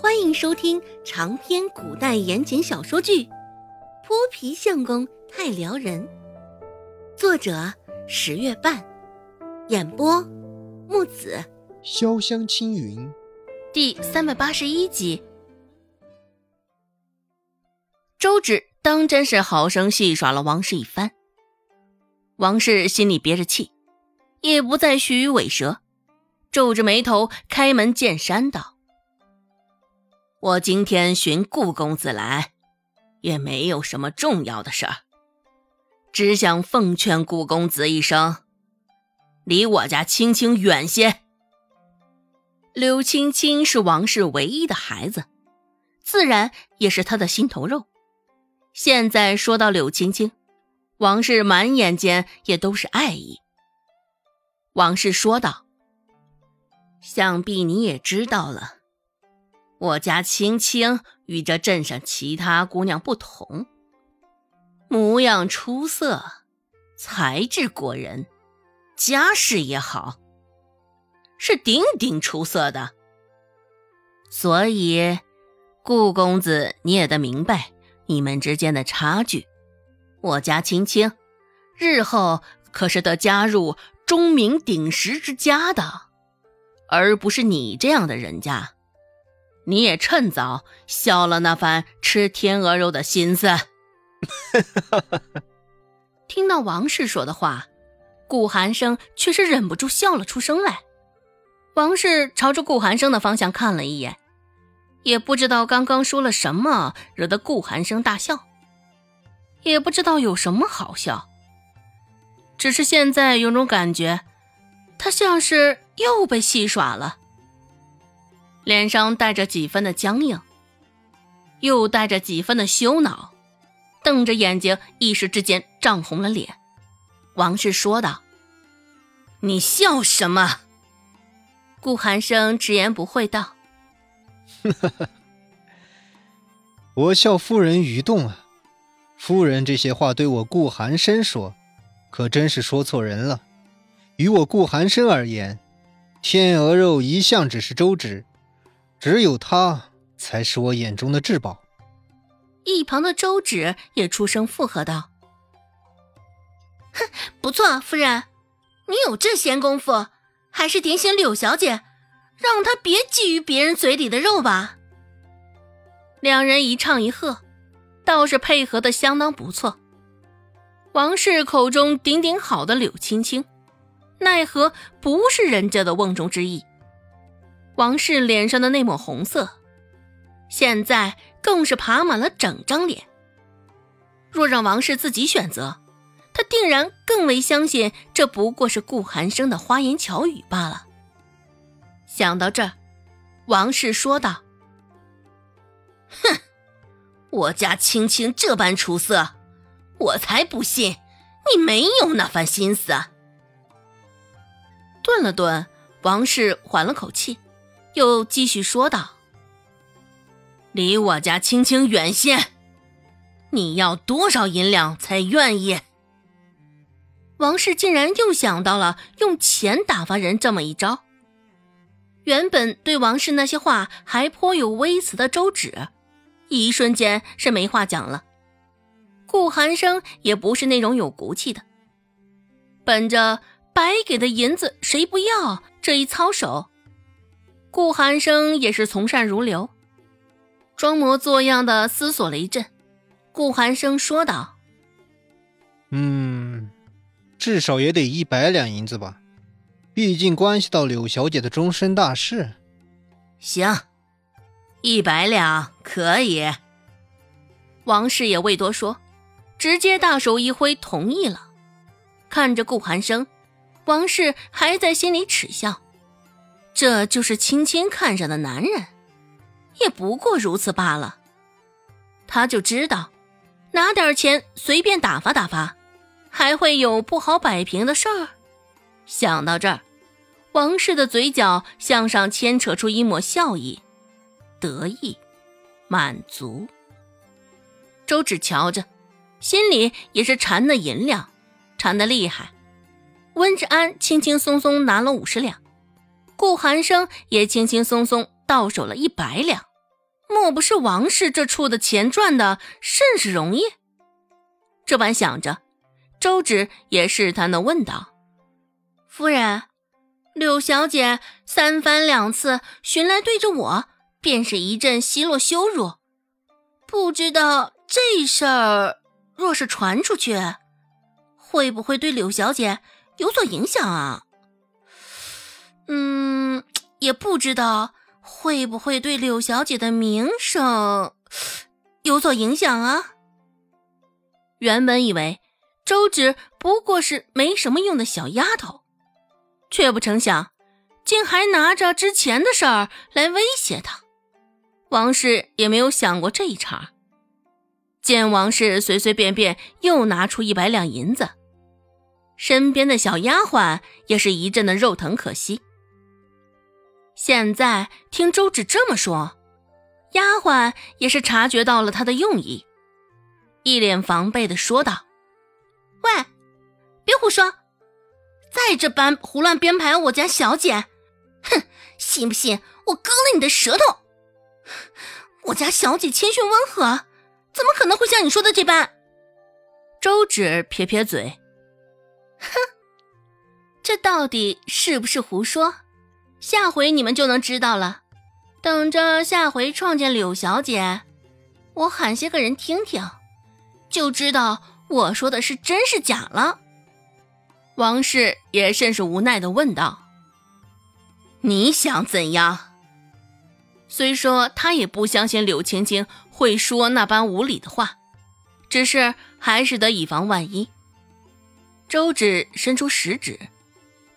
欢迎收听长篇古代言情小说剧《泼皮相公太撩人》，作者十月半，演播木子潇湘青云，第三百八十一集。周芷当真是好生戏耍了王氏一番，王氏心里憋着气，也不再虚与委蛇，皱着眉头开门见山道。我今天寻顾公子来，也没有什么重要的事儿，只想奉劝顾公子一声，离我家青青远些。柳青青是王氏唯一的孩子，自然也是他的心头肉。现在说到柳青青，王氏满眼间也都是爱意。王氏说道：“想必你也知道了。”我家青青与这镇上其他姑娘不同，模样出色，才智过人，家世也好，是顶顶出色的。所以，顾公子你也得明白你们之间的差距。我家青青，日后可是得加入钟鸣鼎食之家的，而不是你这样的人家。你也趁早消了那番吃天鹅肉的心思。听到王氏说的话，顾寒生却是忍不住笑了出声来。王氏朝着顾寒生的方向看了一眼，也不知道刚刚说了什么惹得顾寒生大笑，也不知道有什么好笑，只是现在有种感觉，他像是又被戏耍了。脸上带着几分的僵硬，又带着几分的羞恼，瞪着眼睛，一时之间涨红了脸。王氏说道：“你笑什么？”顾寒生直言不讳道：“我笑夫人愚钝啊！夫人这些话对我顾寒生说，可真是说错人了。于我顾寒生而言，天鹅肉一向只是周芷。”只有他才是我眼中的至宝。一旁的周芷也出声附和道：“哼，不错，夫人，你有这闲工夫，还是点醒柳小姐，让她别觊觎别人嘴里的肉吧。”两人一唱一和，倒是配合的相当不错。王氏口中顶顶好的柳青青，奈何不是人家的瓮中之意。王氏脸上的那抹红色，现在更是爬满了整张脸。若让王氏自己选择，他定然更为相信这不过是顾寒生的花言巧语罢了。想到这儿，王氏说道：“哼，我家青青这般出色，我才不信你没有那番心思。”顿了顿，王氏缓了口气。又继续说道：“离我家青青远些！你要多少银两才愿意？”王氏竟然又想到了用钱打发人这么一招。原本对王氏那些话还颇有微词的周芷，一瞬间是没话讲了。顾寒生也不是那种有骨气的，本着白给的银子谁不要这一操守。顾寒生也是从善如流，装模作样的思索了一阵，顾寒生说道：“嗯，至少也得一百两银子吧，毕竟关系到柳小姐的终身大事。”“行，一百两可以。”王氏也未多说，直接大手一挥同意了。看着顾寒生，王氏还在心里耻笑。这就是青青看上的男人，也不过如此罢了。他就知道，拿点钱随便打发打发，还会有不好摆平的事儿。想到这儿，王氏的嘴角向上牵扯出一抹笑意，得意，满足。周芷瞧着，心里也是馋的银两，馋的厉害。温志安轻轻松松拿了五十两。顾寒生也轻轻松松到手了一百两，莫不是王氏这处的钱赚的甚是容易？这般想着，周芷也试探的问道：“夫人，柳小姐三番两次寻来对着我，便是一阵奚落羞辱，不知道这事儿若是传出去，会不会对柳小姐有所影响啊？嗯，也不知道。”会不会对柳小姐的名声有所影响啊？原本以为周芷不过是没什么用的小丫头，却不成想，竟还拿着之前的事儿来威胁她。王氏也没有想过这一茬，见王氏随随便便又拿出一百两银子，身边的小丫鬟也是一阵的肉疼可惜。现在听周芷这么说，丫鬟也是察觉到了他的用意，一脸防备的说道：“喂，别胡说！再这般胡乱编排我家小姐，哼，信不信我割了你的舌头？我家小姐谦逊温和，怎么可能会像你说的这般？”周芷撇撇嘴，哼，这到底是不是胡说？下回你们就能知道了。等着下回创建柳小姐，我喊些个人听听，就知道我说的是真是假了。王氏也甚是无奈的问道：“你想怎样？”虽说他也不相信柳青青会说那般无理的话，只是还是得以防万一。周芷伸出食指，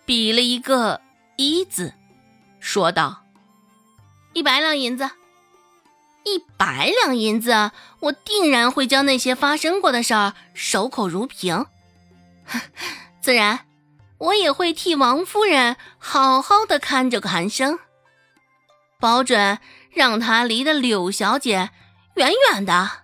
比了一个一字。说道：“一百两银子，一百两银子，我定然会将那些发生过的事儿守口如瓶。自然，我也会替王夫人好好的看着个寒生，保准让她离的柳小姐远远的。”